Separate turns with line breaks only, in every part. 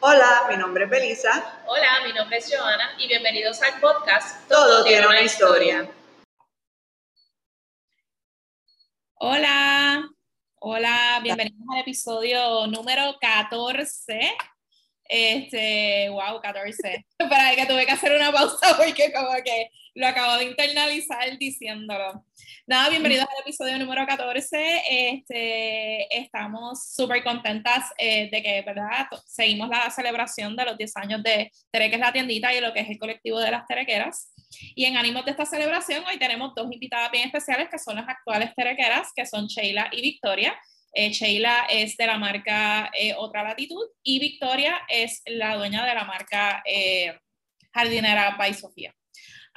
Hola, mi nombre es Belisa.
Hola, mi nombre es Joana y bienvenidos al podcast
Todo, tiene una historia.
Hola, hola, bienvenidos al episodio número 14. Este, wow, 14. Para que tuve que hacer una pausa porque como que lo acabo de internalizar diciéndolo. Nada, bienvenidos al episodio número 14. Este, estamos súper contentas eh, de que, ¿verdad? Seguimos la celebración de los 10 años de Tereques la tiendita y lo que es el colectivo de las terequeras. Y en ánimos de esta celebración, hoy tenemos dos invitadas bien especiales que son las actuales terequeras, que son Sheila y Victoria. Eh, Sheila es de la marca eh, Otra Latitud y Victoria es la dueña de la marca Jardinera by Sofía.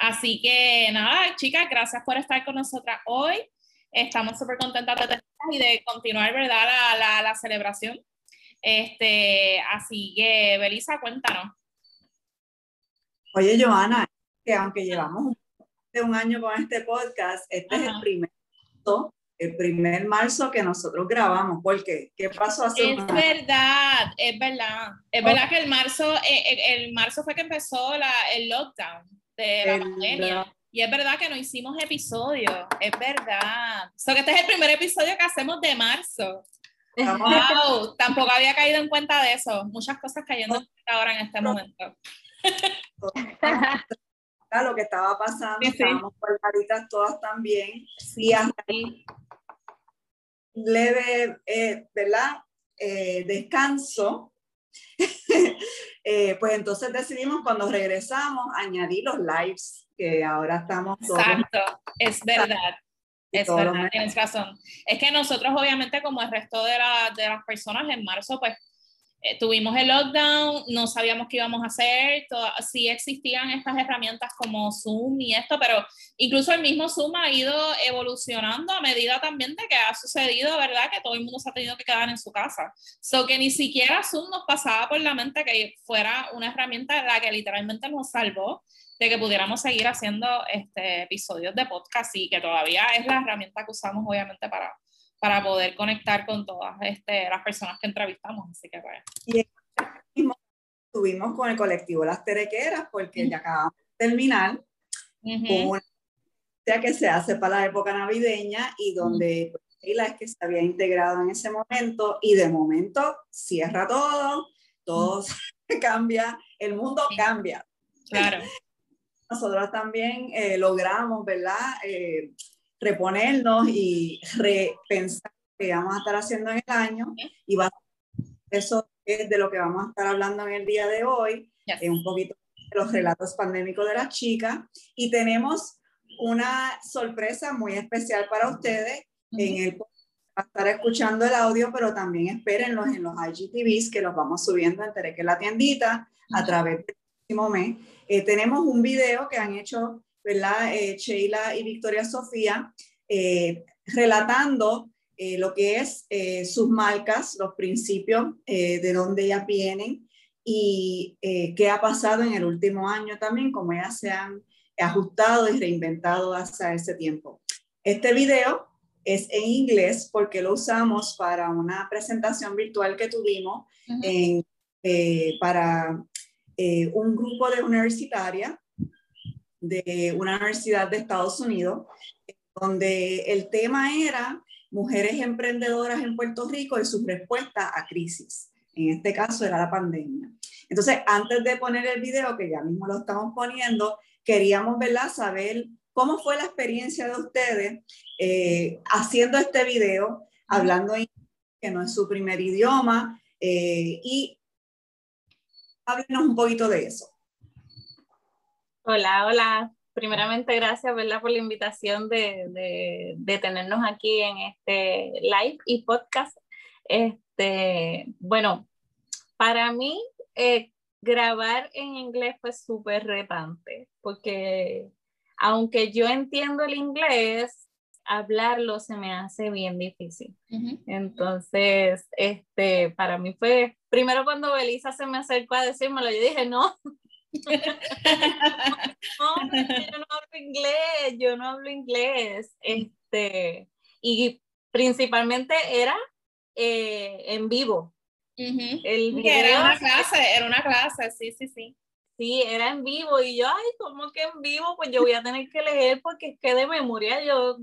Así que nada, chicas, gracias por estar con nosotras hoy. Estamos súper contentas de y de continuar, ¿verdad?, la, la, celebración. Este, así que, Belisa, cuéntanos.
Oye, Joana, que aunque llevamos de un año con este podcast, este es el primer, el primer marzo que nosotros grabamos. ¿Por qué? ¿Qué pasó hace
Es verdad, es verdad. Es verdad que el marzo, eh, el, marzo fue que empezó la, el lockdown de la pandemia. Y es verdad que no hicimos episodio, es verdad. So que este es el primer episodio que hacemos de marzo. Wow, tampoco había caído en cuenta de eso. Muchas cosas cayendo en cuenta ahora en este momento.
lo que estaba pasando, sí, estábamos todas también. Sí, leve, eh, ¿verdad? Eh, descanso Eh, pues entonces decidimos cuando regresamos añadir los lives, que ahora estamos
todos. Exacto, es verdad. Es verdad, tienes razón. Es que nosotros, obviamente, como el resto de, de las personas, en marzo, pues eh, tuvimos el lockdown, no sabíamos qué íbamos a hacer, sí existían estas herramientas como Zoom y esto, pero incluso el mismo Zoom ha ido evolucionando a medida también de que ha sucedido, ¿verdad? Que todo el mundo se ha tenido que quedar en su casa. So que ni siquiera Zoom nos pasaba por la mente que fuera una herramienta la que literalmente nos salvó de que pudiéramos seguir haciendo este, episodios de podcast y que todavía es la herramienta que usamos obviamente para, para poder conectar con todas este, las personas que entrevistamos. Así que bueno.
Y estuvimos con el colectivo Las Terequeras, porque ya acabamos de terminar con una que se hace para la época navideña y donde la es que se había integrado en ese momento y de momento cierra todo, todo cambia, el mundo cambia.
Claro.
Nosotros también eh, logramos, ¿verdad? Eh, reponernos y repensar lo que vamos a estar haciendo en el año y va eso es de lo que vamos a estar hablando en el día de hoy, es un poquito de los relatos pandémicos de las chicas. Y tenemos una sorpresa muy especial para ustedes. En el a estar escuchando el audio, pero también espérenlos en los IGTVs que los vamos subiendo en Tereque la tiendita a través del próximo mes. Eh, tenemos un video que han hecho ¿verdad? Eh, Sheila y Victoria Sofía, eh, relatando eh, lo que es sus marcas, los principios de dónde ellas vienen y qué ha pasado en el último año también, cómo ellas se han ajustado y reinventado hasta ese tiempo. Este video es en inglés porque lo usamos para una presentación virtual que tuvimos para un grupo de universitaria de una universidad de Estados Unidos, donde el tema era mujeres emprendedoras en Puerto Rico y su respuesta a crisis. En este caso era la pandemia. Entonces, antes de poner el video, que ya mismo lo estamos poniendo, queríamos ¿verdad? saber cómo fue la experiencia de ustedes eh, haciendo este video, hablando en que no es su primer idioma, eh, y háblenos un poquito de eso.
Hola, hola. Primeramente, gracias ¿verdad? por la invitación de, de, tenernos aquí en este live y podcast. Este, bueno, para mí eh, grabar en inglés fue súper retante, porque aunque yo entiendo el inglés, hablarlo se me hace bien difícil. Entonces, este, para mí fue, primero cuando Belisa se me acercó a decírmelo, yo dije, no, no, yo no hablo inglés, yo no hablo inglés. Este, y principalmente era eh, en vivo.
El video, era una clase, era una clase, sí, sí, sí.
Sí, era en vivo y yo, ay, ¿cómo que en vivo? Pues yo voy a tener que leer porque es que de memoria yo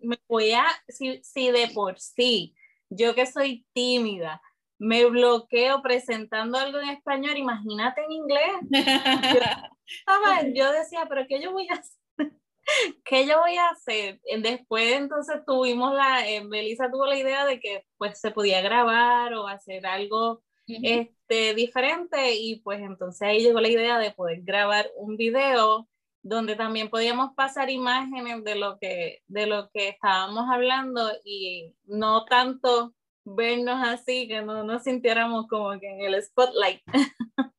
me voy a, si, si de por sí, yo que soy tímida, me bloqueo presentando algo en español, imagínate en inglés. Yo, yo decía, pero ¿qué yo voy a hacer? ¿Qué yo voy a hacer? Después entonces tuvimos la, eh, Melissa tuvo la idea de que pues se podía grabar o hacer algo este, diferente y pues entonces ahí llegó la idea de poder grabar un video donde también podíamos pasar imágenes de lo que, de lo que estábamos hablando y no tanto vernos así, que no nos sintiéramos como que en el spotlight.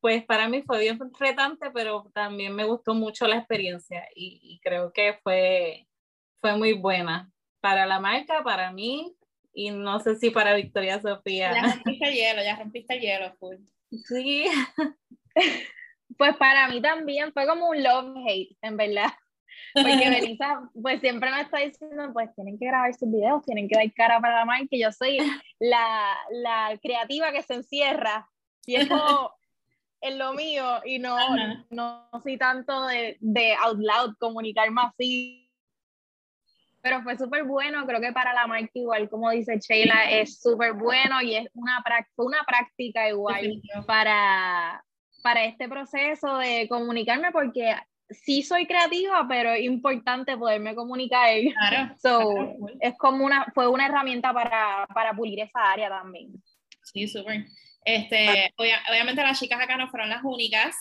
pues para mí fue bien retante, pero también me gustó mucho la experiencia y, creo que fue, fue muy buena para la marca, para mí y no sé si para Victoria Sofía.
Ya rompiste hielo, ya rompiste hielo, full.
Sí.
Pues para mí también fue como un love-hate, en verdad. Porque Melissa, pues siempre me está diciendo, pues tienen que grabar sus videos, tienen que dar cara para la marca, que yo soy la, la creativa que se encierra. Y es como en lo mío, y no, no soy tanto de, de out loud, comunicarme así pero fue súper bueno, creo que para la marca igual, como dice Sheila, es súper bueno y es una, una práctica igual para, para este proceso de comunicarme porque sí soy creativa, pero es importante poderme comunicar. Claro. So, es como una, fue una herramienta para, para pulir esa área también.
Sí, súper. Este, obviamente las chicas acá no fueron las únicas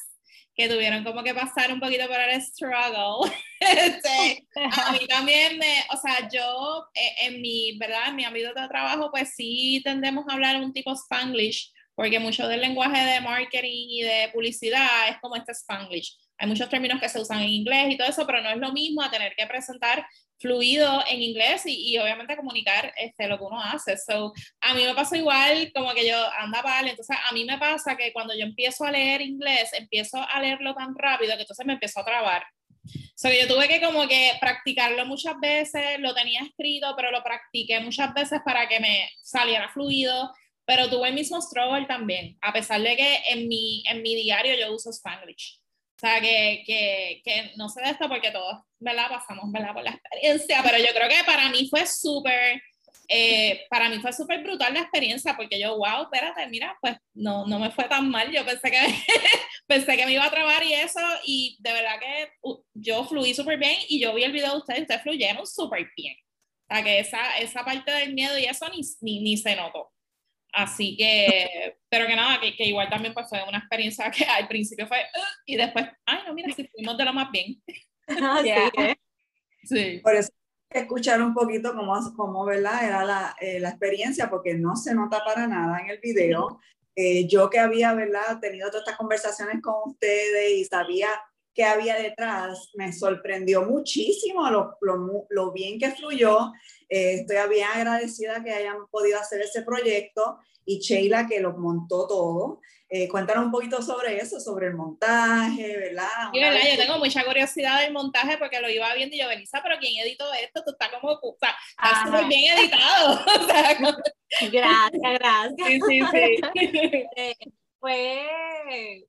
que tuvieron como que pasar un poquito por el struggle. Este, a mí también me, o sea, yo eh, en mi, ¿verdad? En mi ámbito de trabajo, pues sí tendemos a hablar un tipo spanglish, porque mucho del lenguaje de marketing y de publicidad es como este spanglish. Hay muchos términos que se usan en inglés y todo eso, pero no es lo mismo a tener que presentar fluido en inglés y, obviamente comunicar este, lo que uno hace. So, a mí me pasa igual como que yo anda vale, entonces a mí me pasa que cuando yo empiezo a leer inglés, empiezo a leerlo tan rápido que entonces me empiezo a trabar. So, yo tuve que como que practicarlo muchas veces, lo tenía escrito, pero lo practiqué muchas veces para que me saliera fluido, pero tuve el mismo struggle también, a pesar de que en mi, en mi diario yo uso Spanglish. O sea, que, que, que, no sé de esto porque todos, ¿verdad? Pasamos, ¿verdad? Por la experiencia, pero yo creo que para mí fue súper, eh, para mí fue súper brutal la experiencia porque yo, wow, espérate, mira, pues no, no me fue tan mal. Yo pensé que, pensé que me iba a trabar y eso, y de verdad que yo fluí súper bien y yo vi el video de ustedes, ustedes fluyeron súper bien. O sea, que esa, esa parte del miedo y eso ni, ni, ni se notó. Así que, pero que nada, que, que, igual también pues fue una experiencia que al principio fue, y después, ay, no, mira, si fuimos de lo más bien.
Ah, sí, sí. Por eso escuchar un poquito cómo, cómo ¿verdad? era la, eh, la, experiencia, porque no se nota para nada en el video. Eh, yo que había, ¿verdad?, tenido todas estas conversaciones con ustedes y sabía qué había detrás, me sorprendió muchísimo lo, lo, lo bien que fluyó eh, estoy bien agradecida que hayan podido hacer ese proyecto y Sheila que lo montó todo. Eh, cuéntanos un poquito sobre eso, sobre el montaje, ¿verdad?
Sí, ¿verdad? Yo tengo mucha curiosidad del montaje porque lo iba viendo y yo, Belisa, pero ¿quién editó esto? Tú estás como, o sea, estás muy bien editado.
Gracias, gracias. Sí, sí, sí. Eh, fue,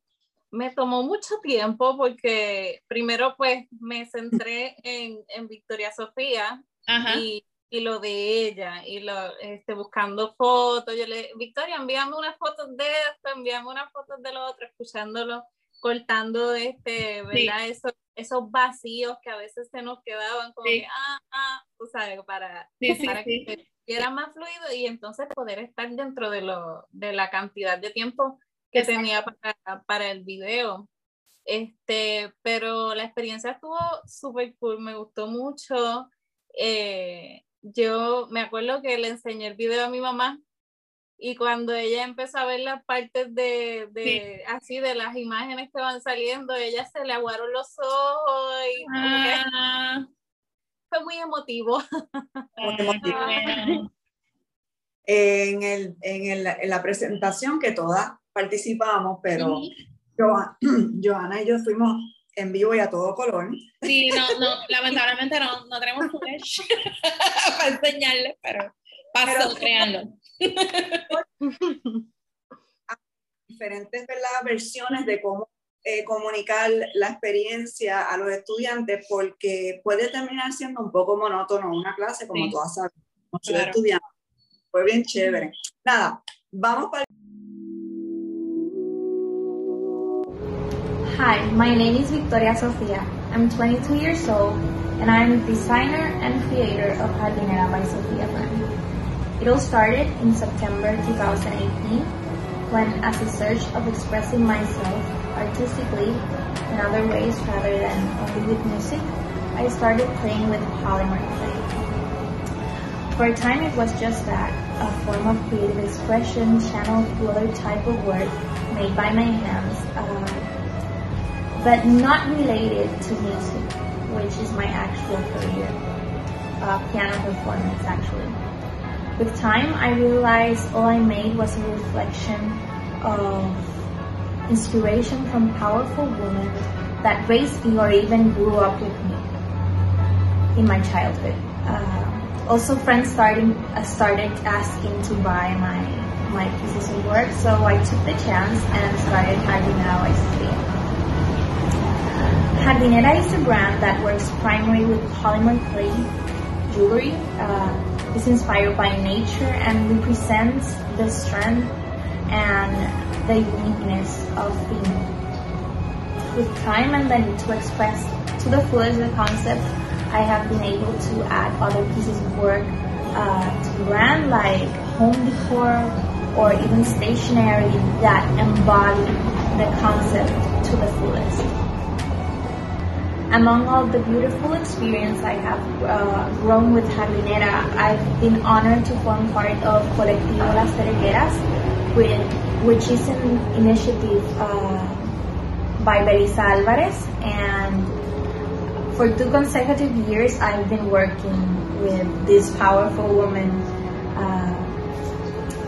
me tomó mucho tiempo porque primero pues me centré en, en Victoria Sofía Ajá. y y lo de ella y lo este, buscando fotos. Yo le, Victoria, envíame unas fotos de esto, envíame unas fotos de lo otro, escuchándolo, cortando este, ¿verdad? Esos, esos vacíos que a veces se nos quedaban como que, ah, ah, tú sabes, para, para que era más fluido y entonces poder estar dentro de, lo, de la cantidad de tiempo que tenía para, para el video. Este, pero la experiencia estuvo súper cool, me gustó mucho. Eh, yo me acuerdo que le enseñé el video a mi mamá y cuando ella empezó a ver las partes de, de así de las imágenes que van saliendo, ella se le aguaron los ojos y ah. fue muy emotivo.
en, el, en, el, en, la presentación que todas participamos, pero Johanna y yo fuimos en vivo y a todo color.
Sí, no, no, lamentablemente no, no tenemos footage para enseñarles, pero pasó, créanlo.
diferentes versiones de cómo eh, comunicar la experiencia a los estudiantes porque puede terminar siendo un poco monótono una clase como has sabido, como claro. Fue bien chévere. Nada, vamos para
Hi, my name is Victoria Sofia. I'm 22 years old and I'm designer and creator of Jardinera by Sofia brand. It all started in September 2018 when, as a search of expressing myself artistically in other ways rather than only with music, I started playing with polymer clay. For a time it was just that, a form of creative expression channeled to other type of work made by my hands. Uh, but not related to music, which is my actual career, uh, piano performance actually. With time, I realized all I made was a reflection of inspiration from powerful women that raised me or even grew up with me in my childhood. Uh, also, friends started uh, started asking to buy my my pieces of work, so I took the chance and started having now ICP. Jardinera is a brand that works primarily with polymer clay jewelry. Uh, it's inspired by nature and represents the strength and the uniqueness of being. With time and the need to express to the fullest the concept, I have been able to add other pieces of work uh, to the brand like home decor or even stationery that embody the concept to the fullest. Among all the beautiful experience I have uh, grown with Jardinera, I've been honored to form part of Colectivo Las Terequeras, which is an initiative uh, by Belisa Alvarez. And for two consecutive years, I've been working with this powerful woman uh,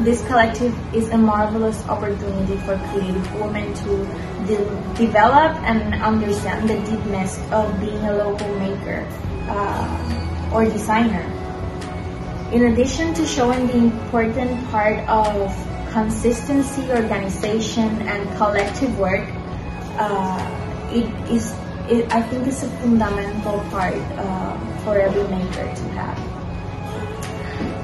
this collective is a marvelous opportunity for creative women to de- develop and understand the deepness of being a local maker uh, or designer. In addition to showing the important part of consistency, organization, and collective work, uh, it is, it, I think, is a fundamental part uh, for every maker to have.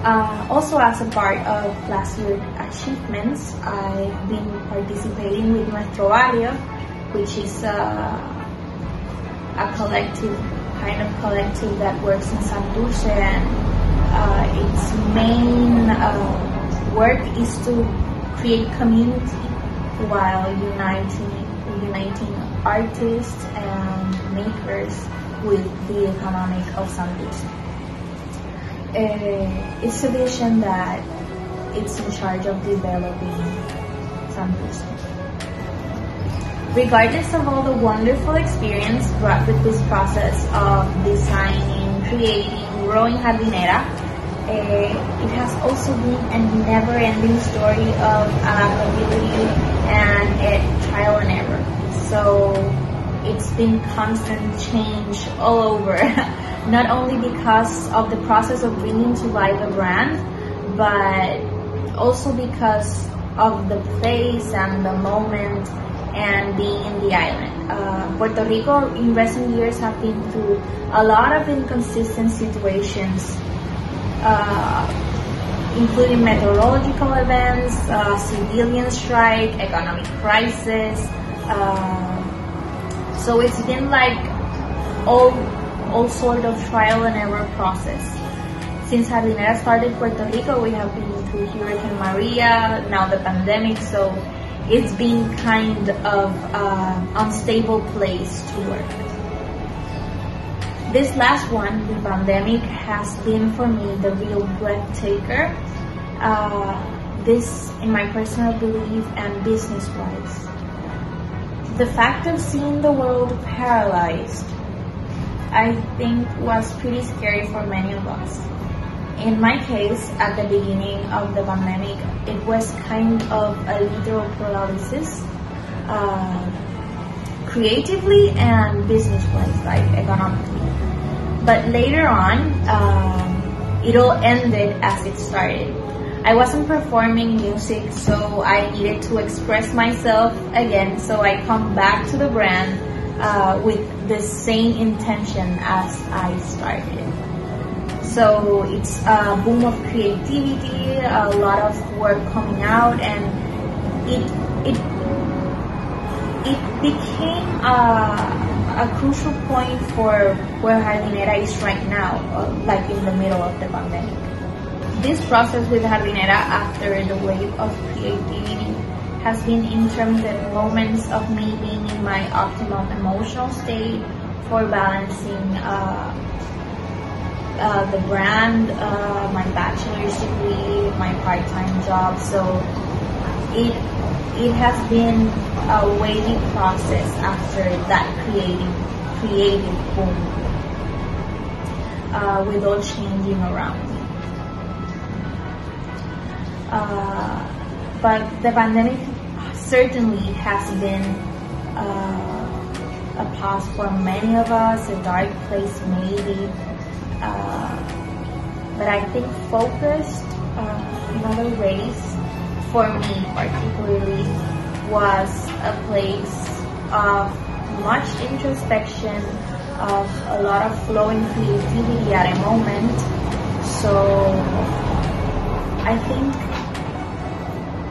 Uh, also, as a part of last year's achievements, I've been participating with Nuestro Barrio, which is uh, a collective, kind of collective that works in Santurce, and uh, its main uh, work is to create community while uniting, uniting artists and makers with the economic of Santurce uh, it's a vision that it's in charge of developing some person. Regardless of all the wonderful experience brought with this process of designing, creating, growing Jardinera, uh, it has also been a never-ending story of adaptability and uh, trial and error. So it's been constant change all over. not only because of the process of bringing to life a brand, but also because of the place and the moment and being in the island. Uh, Puerto Rico in recent years have been through a lot of inconsistent situations, uh, including meteorological events, uh, civilian strike, economic crisis. Uh, so it's been like all all sort of trial and error process. Since Jardinera started Puerto Rico, we have been through Hurricane Maria, now the pandemic, so it's been kind of uh, unstable place to work. This last one, the pandemic, has been for me the real breathtaker. Uh, this, in my personal belief and business-wise. The fact of seeing the world paralyzed I think was pretty scary for many of us. In my case, at the beginning of the pandemic, it was kind of a literal paralysis, uh, creatively and business-wise, like economically. But later on, um, it all ended as it started. I wasn't performing music, so I needed to express myself again. So I come back to the brand uh, with the same intention as I started. So it's a boom of creativity, a lot of work coming out, and it it it became a, a crucial point for where Jardinera is right now, uh, like in the middle of the pandemic. This process with Jardinera after the wave of creativity has been intermittent moments of me being my optimal emotional state for balancing uh, uh, the brand, uh, my bachelor's degree, my part-time job. So it it has been a waiting process after that creative creative boom, uh, with all changing around. Uh, but the pandemic certainly has been uh, a pause for many of us, a dark place maybe. Uh, but I think focused uh, in for me particularly, was a place of much introspection, of a lot of flowing creativity at a moment. So I think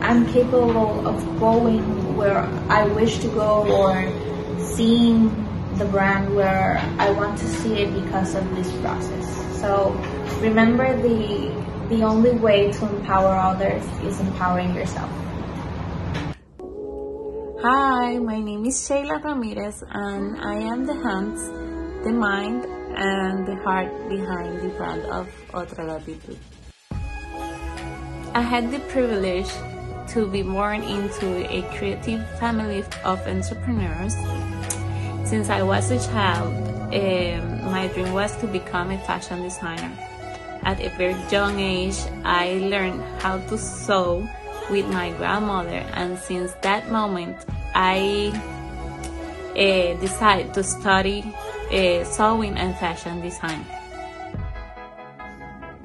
I'm capable of going where I wish to go or seeing the brand where I want to see it because of this process. So remember the the only way to empower others is empowering yourself.
Hi, my name is Sheila Ramirez and I am the hands, the mind and the heart behind the brand of Otra Latitude. I had the privilege to be born into a creative family of entrepreneurs. Since I was a child, um, my dream was to become a fashion designer. At a very young age, I learned how to sew with my grandmother, and since that moment, I uh, decided to study uh, sewing and fashion design.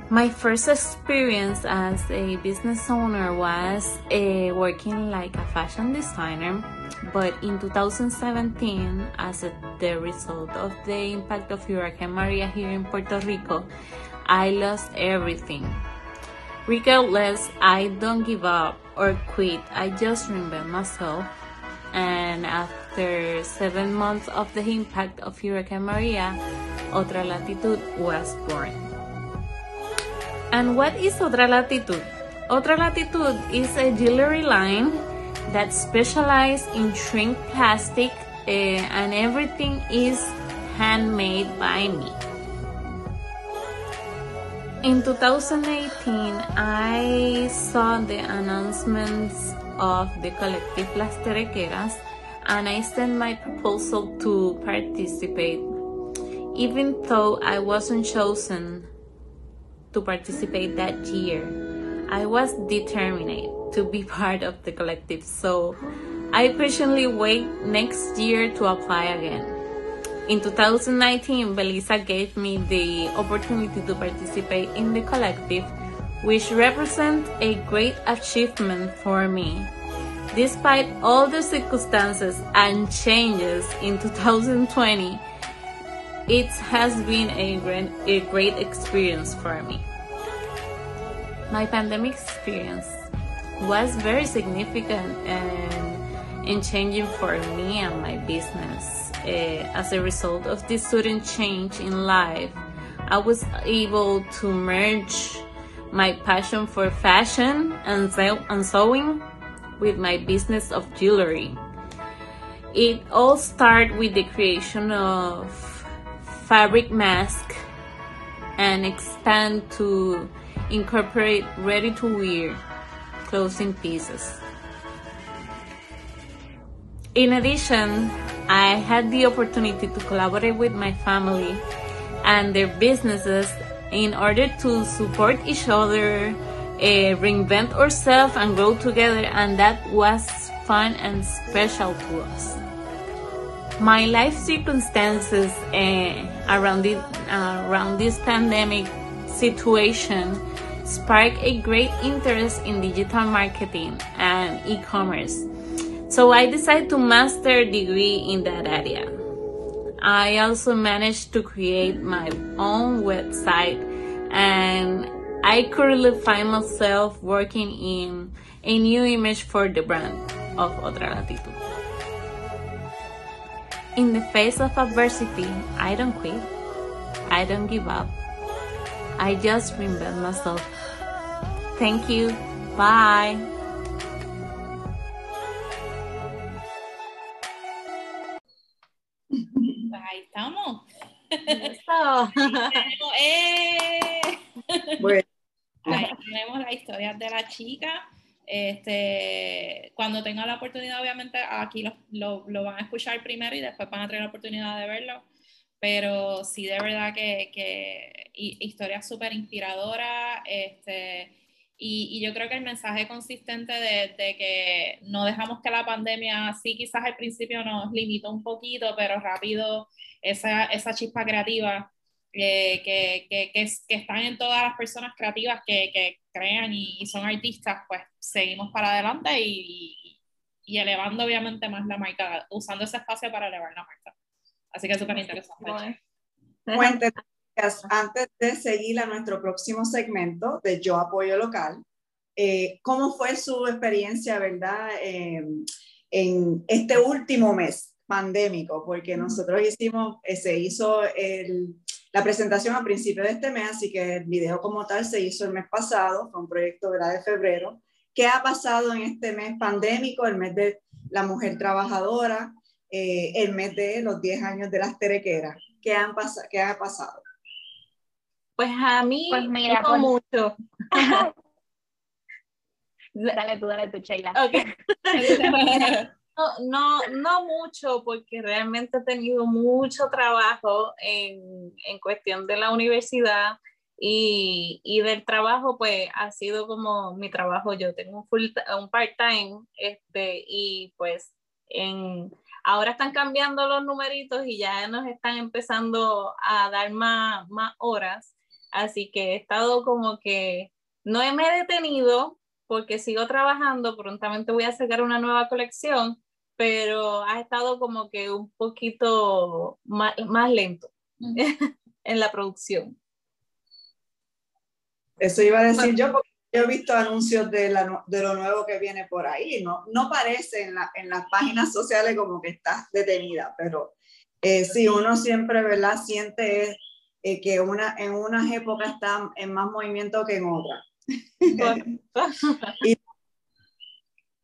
My first experience as a business owner was uh, working like a fashion designer, but in 2017, as a, the result of the impact of Hurricane Maria here in Puerto Rico, I lost everything. Regardless, I don't give up or quit. I just reinvent myself. And after seven months of the impact of Hurricane Maria, Otra Latitude was born. And what is Otra Latitude? Otra Latitude is a jewelry line that specializes in shrink plastic uh, and everything is handmade by me. In 2018, I saw the announcements of the Collective Las Terequeras and I sent my proposal to participate. Even though I wasn't chosen to participate that year, I was determined to be part of the collective. So I patiently wait next year to apply again. In 2019, Belisa gave me the opportunity to participate in the collective, which represents a great achievement for me. Despite all the circumstances and changes in 2020, it has been a great, a great experience for me. My pandemic experience was very significant and, changing for me and my business. Uh, as a result of this sudden change in life, I was able to merge my passion for fashion and, and sewing with my business of jewelry. It all started with the creation of fabric mask and expand to incorporate ready to wear clothing pieces. In addition, I had the opportunity to collaborate with my family and their businesses in order to support each other, uh, reinvent ourselves, and grow together, and that was fun and special to us. My life circumstances uh, around, uh, around this pandemic situation
sparked a great interest in digital marketing and e-commerce. So I decided to master degree in that area. I also managed to create my own website and I currently find myself working in a new image for the brand of Otra Latitud. In the face of adversity, I don't quit. I don't give up. I just reinvent myself. Thank you. Bye.
Ahí estamos.
Eso.
Tenemos, ¡eh!
Bueno,
Ahí tenemos la historia de la chica. Este, cuando tenga la oportunidad, obviamente aquí lo, lo, lo van a escuchar primero y después van a tener la oportunidad de verlo. Pero sí, de verdad que, que hi- historia súper inspiradora. Este, y, y yo creo que el mensaje consistente de, de que no dejamos que la pandemia, sí, quizás al principio nos limitó un poquito, pero rápido esa, esa chispa creativa eh, que, que, que, que están en todas las personas creativas que crean y, y son artistas, pues seguimos para adelante y, y- elevando obviamente más la marca, usando ese espacio para elevar la marca. Así que súper interesante.
cuéntenos, antes de seguir a nuestro próximo segmento de Yo Apoyo Local, eh, ¿cómo fue su experiencia, verdad, eh, en este último mes pandémico? Porque nosotros hicimos, eh, se hizo el- la presentación a principios de este mes, así que el video como tal se hizo el mes pasado, fue un proyecto ¿verdad? de febrero. ¿Qué ha pasado en este mes pandémico, el mes de la mujer trabajadora, eh, el mes de los 10 años de las terequeras? ¿Qué, han pas- qué ha pasado?
Pues a mí
Pues mira, pues-
mucho.
Dale tú, dale tú, Sheila.
Ok. No, no, no mucho, porque realmente he tenido mucho trabajo en, en cuestión de la universidad y, y del trabajo, pues ha sido como mi trabajo. Yo tengo un, un part-time este, y pues en, ahora están cambiando los numeritos y ya nos están empezando a dar más, más horas. Así que he estado como que no me he detenido porque sigo trabajando, prontamente voy a sacar una nueva colección, pero ha estado como que un poquito más, más lento en la producción.
Eso iba a decir yo, porque yo he visto anuncios de, la, de lo nuevo que viene por ahí. No, no parece en, la- en las páginas sociales como que está detenida, pero eh, sí, uno siempre, ¿verdad? Siente eh, que una, en unas épocas está en más movimiento que en otras.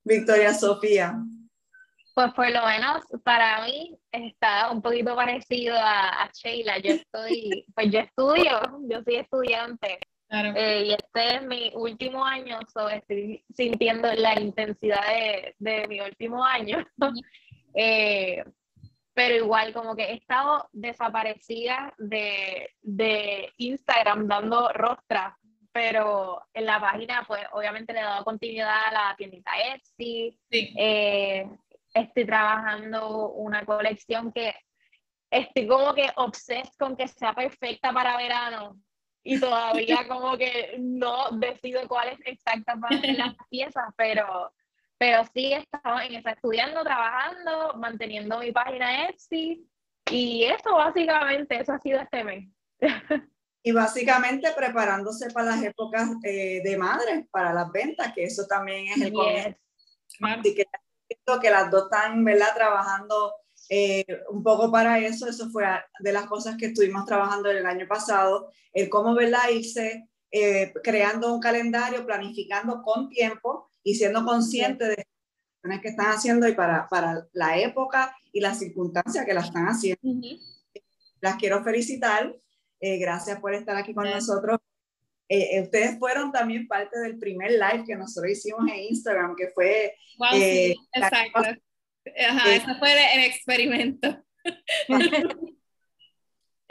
Victoria Sofía.
Pues por lo menos para mí está un poquito parecido a, a Sheila. Yo estoy, pues yo estudio, yo soy estudiante
Claro.
eh, y este es mi último año, so estoy sintiendo la intensidad de, de mi último año. Eh, pero igual como que he estado desaparecida de, de Instagram dando rostras, pero en la página pues obviamente le he dado continuidad a la tiendita Etsy,
Sí.
eh, estoy trabajando una colección que estoy como que obses con que sea perfecta para verano y todavía como que no decido cuáles exactas van a ser las piezas, pero, pero sí he estado en esa, estudiando, trabajando, manteniendo mi página Etsy y eso básicamente, eso ha sido este mes.
Y básicamente preparándose para las épocas eh, de madres, para las ventas, que eso también es el comienzo.
Yes.
Claro.
Así que que las dos están, ¿verdad? Trabajando eh, un poco para eso. Eso fue de las cosas que estuvimos trabajando el año pasado, el cómo, ¿verdad? Irse eh, creando un calendario, planificando con tiempo y siendo consciente de las que están haciendo y para, para la época y las circunstancias que la están haciendo. Las quiero felicitar. eh, gracias por estar aquí con nosotros. Eh, eh, ustedes fueron también parte del primer live que nosotros hicimos en Instagram, que fue
Wow,
Eh,
sí, exacto. Ajá,
eh,
ese fue el, experimento.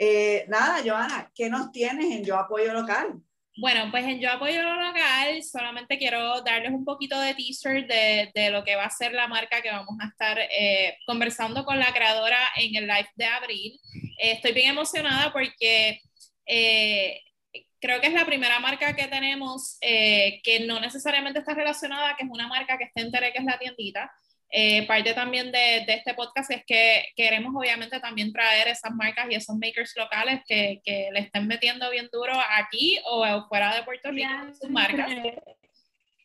Eh, nada, Joana, ¿qué nos tienes en Yo Apoyo Local?
Bueno, pues en Yo Apoyo lo Local, solamente quiero darles un poquito de teaser de, de lo que va a ser la marca que vamos a estar eh, conversando con la creadora en el live de abril. Eh, estoy bien emocionada porque eh, creo que es la primera marca que tenemos eh, que no necesariamente está relacionada, que es una marca que está en Tere, que es la tiendita. Eh, parte también de, de, este podcast es que queremos obviamente también traer esas marcas y esos makers locales que, que le estén metiendo bien duro aquí o fuera de Puerto Rico sus marcas.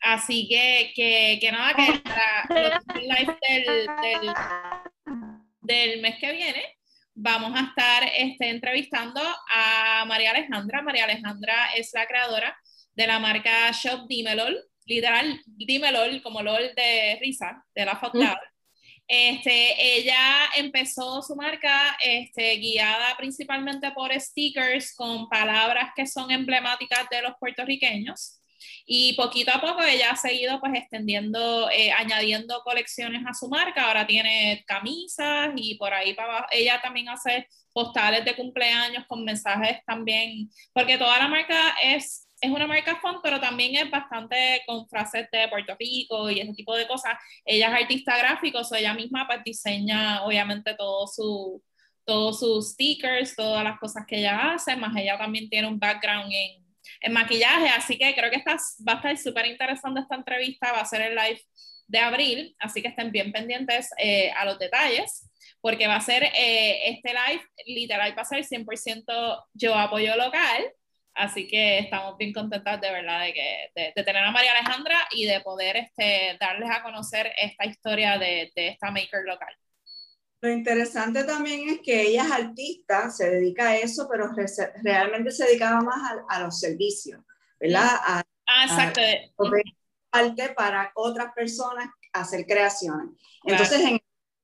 Así que, que, que nada, que para los live del, del, del mes que viene, vamos a estar este, entrevistando a María Alejandra. María Alejandra es la creadora de la marca Shop Dimelol, literal Dimelol, como LOL de risa, de la Fuck Este, ella empezó su marca este, guiada principalmente por stickers con palabras que son emblemáticas de los puertorriqueños. Y poquito a poco ella ha seguido pues extendiendo, eh, añadiendo colecciones a su marca. Ahora tiene camisas y por ahí para abajo. Ella también hace postales de cumpleaños con mensajes también, porque toda la marca es, es una marca fun, pero también es bastante con frases de Puerto Rico y ese tipo de cosas. Ella es artista gráfico, o ella misma pues diseña obviamente todo su, todos sus stickers, todas las cosas que ella hace, más ella también tiene un background en en maquillaje, así que creo que esta, va a estar súper interesante esta entrevista, va a ser el live de abril, así que estén bien pendientes eh, a los detalles, porque va a ser eh, este live, literal, va a ser 100% yo apoyo local, así que estamos bien contentas de verdad de, que, de, tener a María Alejandra y de poder este, darles a conocer esta historia de, de esta maker local.
Lo interesante también es que ella es artista, se dedica a eso, pero realmente se dedicaba más a, los servicios, ¿verdad?
ah, exacto.
arte para otras personas hacer creaciones. Entonces, en el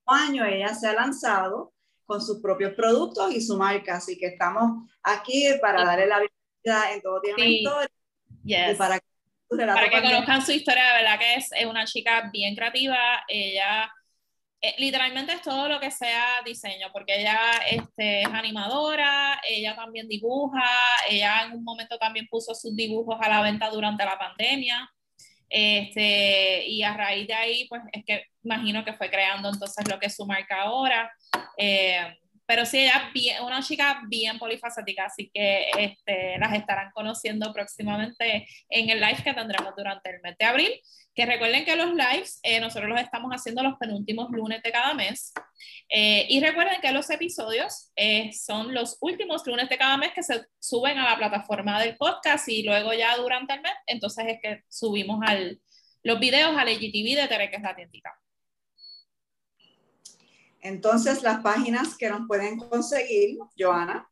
año ella se ha lanzado con sus propios productos y su marca, así que estamos aquí para darle la vida en todo tiene sí.
y para que, para que conozcan su historia, de verdad que es, es una chica bien creativa, ella eh, literalmente es todo lo que sea diseño, porque ella este, es animadora, ella también dibuja, ella en un momento también puso sus dibujos a la venta durante la pandemia. Este, y a raíz de ahí, pues es que imagino que fue creando entonces lo que es su marca ahora. Eh, pero sí, ella es una chica bien polifacética, así que este, las estarán conociendo próximamente en el live que tendremos durante el mes de abril. Que recuerden que los lives eh, nosotros los estamos haciendo los penúltimos lunes de cada mes. Eh, y recuerden que los episodios eh, son los últimos lunes de cada mes que se suben a la plataforma del podcast y luego ya durante el mes, entonces es que subimos al, los videos al IGTV de Tere, que es la tiendita.
Entonces, las páginas que nos pueden conseguir, Joana.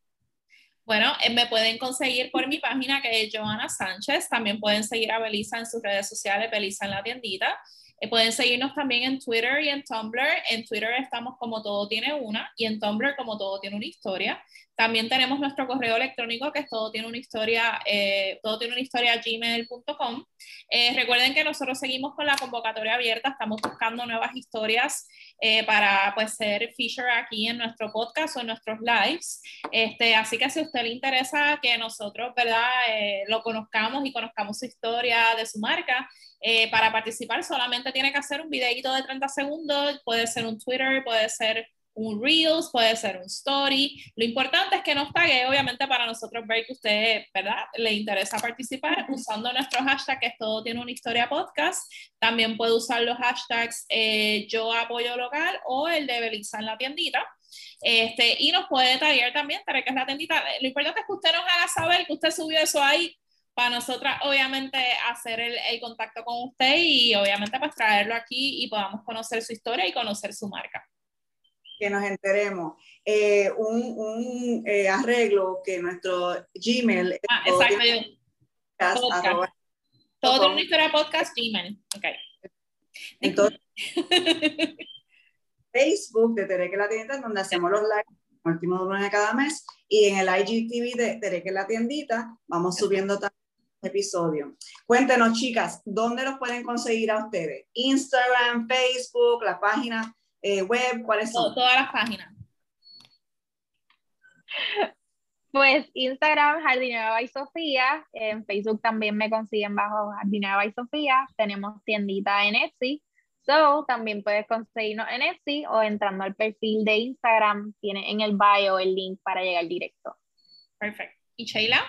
Bueno, eh, me pueden conseguir por mi página que es Joana Sánchez. También pueden seguir a Belisa en sus redes sociales, Belisa en la tiendita. Eh, pueden seguirnos también en Twitter y en Tumblr. En Twitter estamos como todo tiene una y en Tumblr como todo tiene una historia. También tenemos nuestro correo electrónico que es todo tiene una historia, eh, todo tiene una historia gmail.com. Eh, recuerden que nosotros seguimos con la convocatoria abierta, estamos buscando nuevas historias para pues ser feature aquí en nuestro podcast o en nuestros lives. Este, así que si a usted le interesa que nosotros, ¿verdad? lo conozcamos y conozcamos su historia de su marca, eh, para participar solamente tiene que hacer un videito de 30 segundos, puede ser un Twitter, puede ser un Reels, puede ser un Story. Lo importante es que nos pague, obviamente, para nosotros ver que usted, ¿verdad?, le interesa participar usando nuestro hashtag, que es todo tiene una historia podcast. También puede usar los hashtags eh, yo apoyo local o el de Belisa en la tiendita. Este, y nos puede tallar también, para que es la tiendita. Lo importante es que usted nos haga saber que usted subió eso ahí para nosotras, obviamente, hacer el, el, contacto con usted y obviamente pues traerlo aquí y podamos conocer su historia y conocer su marca.
Que nos enteremos. Eh, un, un eh, arreglo que nuestro Gmail.
Ah, exacto. Podcast. Todo tiene una historia podcast Gmail. Ok.
Entonces, Facebook de Tere que la tiendita, donde hacemos los lives último lunes de cada mes, y en el IGTV de Tere que la tiendita, vamos subiendo también episodio. Cuéntenos, chicas, ¿dónde los pueden conseguir a ustedes? Instagram, Facebook, la página eh, web, ¿cuáles son?
Todas las páginas.
Pues Instagram, Jardinera y Sofía. En Facebook también me consiguen bajo Jardinera y Sofía. Tenemos tiendita en Etsy. So, también puedes conseguirnos en Etsy o entrando al perfil de Instagram. Tiene en el bio el link para llegar directo.
Perfecto. ¿Y Sheila?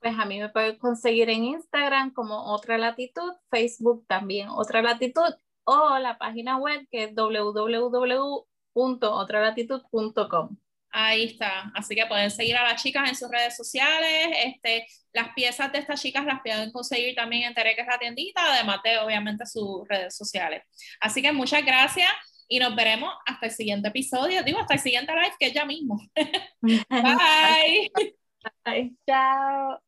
Pues a mí me pueden conseguir en Instagram como Otra Latitud, Facebook también Otra Latitud o la página web que es www.otralatitud.com.
Ahí está. Así que pueden seguir a las chicas en sus redes sociales. Este, las piezas de estas chicas las pueden conseguir también en Tere, que es la tiendita, además de obviamente sus redes sociales. Así que muchas gracias y nos veremos hasta el siguiente episodio. Digo, hasta el siguiente live, que es ya mismo. Bye.
Bye.
Chao.